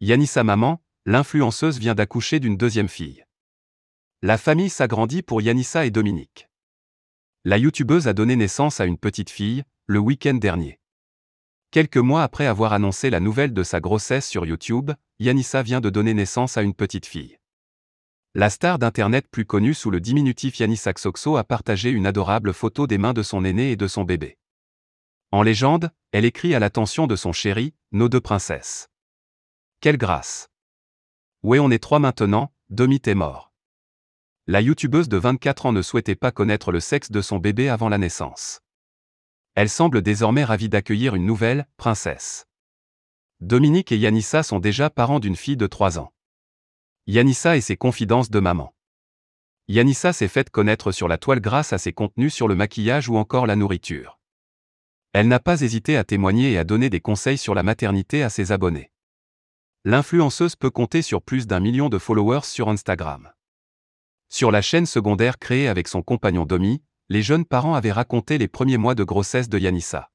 Yanissa maman, l'influenceuse vient d'accoucher d'une deuxième fille. La famille s'agrandit pour Yanissa et Dominique. La youtubeuse a donné naissance à une petite fille, le week-end dernier. Quelques mois après avoir annoncé la nouvelle de sa grossesse sur YouTube, Yanissa vient de donner naissance à une petite fille. La star d'Internet plus connue sous le diminutif Yanissa Xoxo a partagé une adorable photo des mains de son aîné et de son bébé. En légende, elle écrit à l'attention de son chéri, nos deux princesses. Quelle grâce Ouais on est trois maintenant, Domit est mort. La youtubeuse de 24 ans ne souhaitait pas connaître le sexe de son bébé avant la naissance. Elle semble désormais ravie d'accueillir une nouvelle princesse. Dominique et Yanissa sont déjà parents d'une fille de 3 ans. Yanissa et ses confidences de maman. Yanissa s'est faite connaître sur la toile grâce à ses contenus sur le maquillage ou encore la nourriture. Elle n'a pas hésité à témoigner et à donner des conseils sur la maternité à ses abonnés l'influenceuse peut compter sur plus d'un million de followers sur Instagram. Sur la chaîne secondaire créée avec son compagnon Domi, les jeunes parents avaient raconté les premiers mois de grossesse de Yanissa.